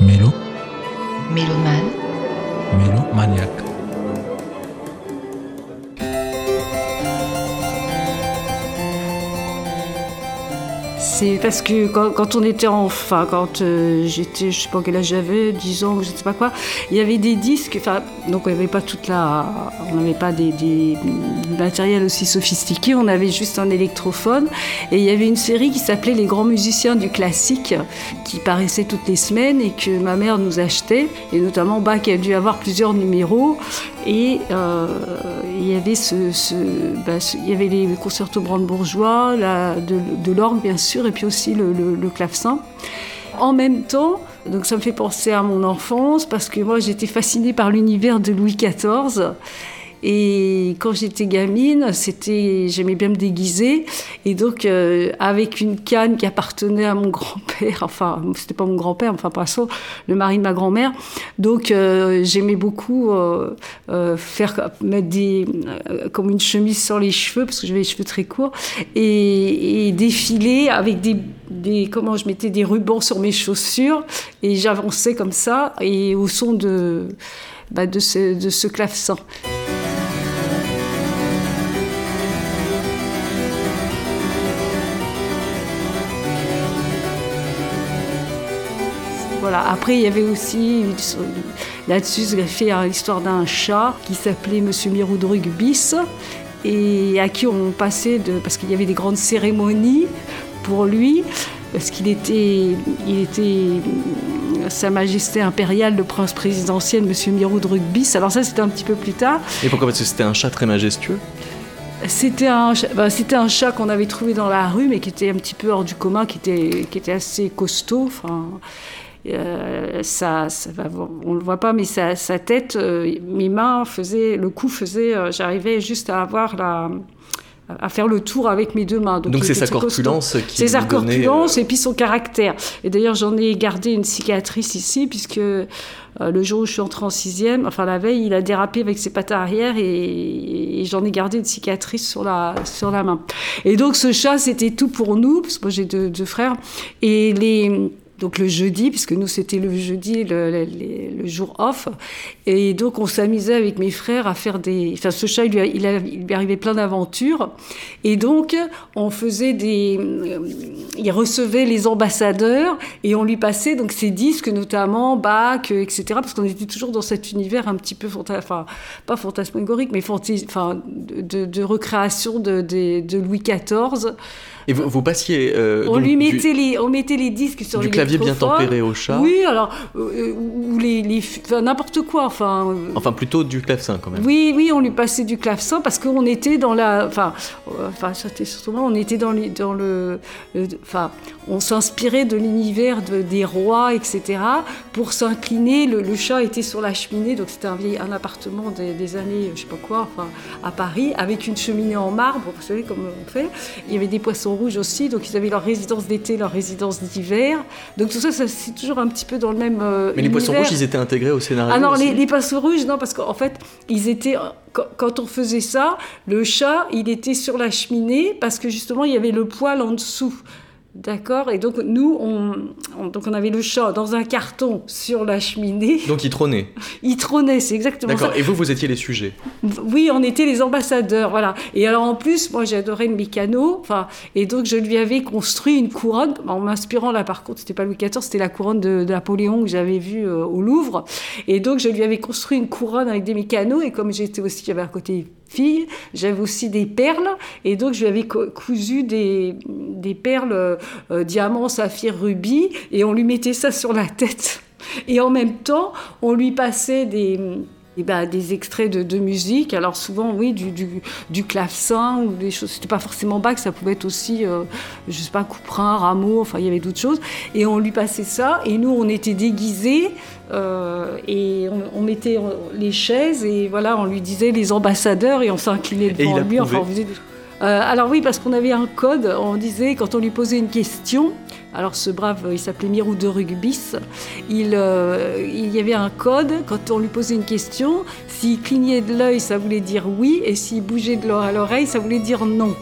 Mélo, Mélomane, mélomaniaque. C'est parce que quand, on était enfin, quand euh, j'étais, je sais pas quel âge j'avais, 10 ans, je sais pas quoi, il y avait des disques, enfin, donc on n'avait pas toute la, on n'avait pas des, des matériels aussi sophistiqués, on avait juste un électrophone. Et il y avait une série qui s'appelait Les grands musiciens du classique qui paraissait toutes les semaines et que ma mère nous achetait. Et notamment Bach a dû avoir plusieurs numéros. Et euh, il y avait bah, ce- il y avait les concertos brandebourgeois, la, de, de l'orgue bien sûr, et puis aussi le, le, clavecin. En même temps, donc ça me fait penser à mon enfance parce que moi j'étais fascinée par l'univers de Louis XIV. Et quand j'étais gamine, c'était, j'aimais bien me déguiser. Et donc, euh, avec une canne qui appartenait à mon grand-père, enfin, c'était pas mon grand-père, enfin, pas ça, le mari de ma grand-mère. Donc, euh, j'aimais beaucoup euh, faire mettre des, comme une chemise sur les cheveux, parce que j'avais les cheveux très courts, et, défiler avec des, comment je mettais des rubans sur mes chaussures, et j'avançais comme ça, et au son de, bah, ce, de ce clavecin. Voilà. Après, il y avait aussi, là-dessus, j'ai fait l'histoire d'un chat qui s'appelait Monsieur Miroudrug bis et à qui on passait de, parce qu'il y avait des grandes cérémonies pour lui, parce qu'il était, il était Sa Majesté impériale, le prince présidentiel, Monsieur Miroudrug bis. Alors ça, c'était un petit peu plus tard. Et pourquoi? Parce que c'était un chat très majestueux. C'était un, bah, c'était un chat qu'on avait trouvé dans la rue, mais qui était un petit peu hors du commun, qui était, qui était assez costaud. Enfin, euh, ça, on le voit pas, mais sa, sa tête, euh, mes mains faisaient, le cou faisait, euh, j'arrivais juste à avoir la, à faire le tour avec mes deux mains. Donc c'est sa corpulence qui C'est sa corpulence euh, et puis son caractère. Et d'ailleurs, j'en ai gardé une cicatrice ici, puisque euh, le jour où je suis entrée en sixième, enfin la veille, il a dérapé avec ses pattes arrière et, et j'en ai gardé une cicatrice sur la, sur la main. Et donc ce chat, c'était tout pour nous, parce que moi j'ai deux, deux frères. Et les... Donc le jeudi, puisque nous c'était le jeudi, le, le- jour off, et donc on s'amusait avec mes frères à faire des. Enfin, ce chat, il lui, a- il, arrivait plein d'aventures, et donc on faisait des. euh, Il recevait les ambassadeurs et on lui passait donc ses disques, notamment Bach, euh, etc. Parce qu'on était toujours dans cet univers un petit peu, fanta- enfin pas fantasmagorique, mais fantais- enfin de, de- recréation de Louis XIV. Et vous, vous passiez. euh, On donc, lui du- mettait les, on mettait les disques sur du clavier bien tempéré au chat. Oui, alors euh, ou les, les enfin, n'importe quoi, enfin. euh, Enfin, plutôt du clavecin quand même. oui, oui, on lui passait du clavecin parce qu'on était dans la, enfin, euh, enfin, c'était surtout on était dans, les- dans le, le- enfin, on s'inspirait de l'univers de- des rois, etc. Pour s'incliner, le, le chat était sur la cheminée, donc c'était un vieil, un appartement des, des années, je sais pas quoi, enfin, à Paris, avec une cheminée en marbre, vous savez comme on fait. Il y avait des poissons rouges aussi, donc ils avaient leur résidence d'été, leur résidence d'hiver. Donc tout ça, ça c'est toujours un petit peu dans le même. euh, Mais les poissons rouges, ils étaient intégrés au scénario. Ah non, aussi les, les poissons rouges, non, parce qu'en fait, ils étaient. quand- Quand on faisait ça, le chat, il était sur la cheminée parce que justement, il y avait le poêle en dessous. D'accord Et donc, nous, on, on- donc on avait le chat dans un carton sur la cheminée. Donc ils trônaient. Il trônait, c'est exactement ça. D'accord. Et vous, vous étiez les sujets. Oui, on était les ambassadeurs, voilà. Et alors en plus, moi j'adorais le mécano, enfin, et donc je lui avais construit une couronne en m'inspirant là. Par contre, c'était pas Louis XIV, c'était la couronne de, de Napoléon que j'avais vue euh, au Louvre. Et donc je lui avais construit une couronne avec des mécanos. Et comme j'étais aussi, j'avais un côté fille, j'avais aussi des perles. Et donc je lui avais co- cousu des, des perles euh, diamants, saphirs, rubis, et on lui mettait ça sur la tête. Et en même temps, on lui passait des, eh ben, des extraits de, de musique. Alors souvent, oui, du, du, du clavecin ou des choses. C'était pas forcément Bach, ça pouvait être aussi, euh, je sais pas, Couperin, Rameau, enfin, il y avait d'autres choses. Et on lui passait ça. Et nous, on était déguisés. euh, et on, on mettait euh, les chaises et voilà, on lui disait les ambassadeurs et on s'inclinait Et devant il lui. Enfin, on faisait des- Euh, alors oui, parce qu'on avait un code, on disait, quand on lui posait une question, alors ce brave, il s'appelait Mirou de Rugbis, il, euh, il y avait un code, quand on lui posait une question, s'il clignait de l'œil, ça voulait dire oui, et s'il bougeait de l'oreille à l'oreille, ça voulait dire non.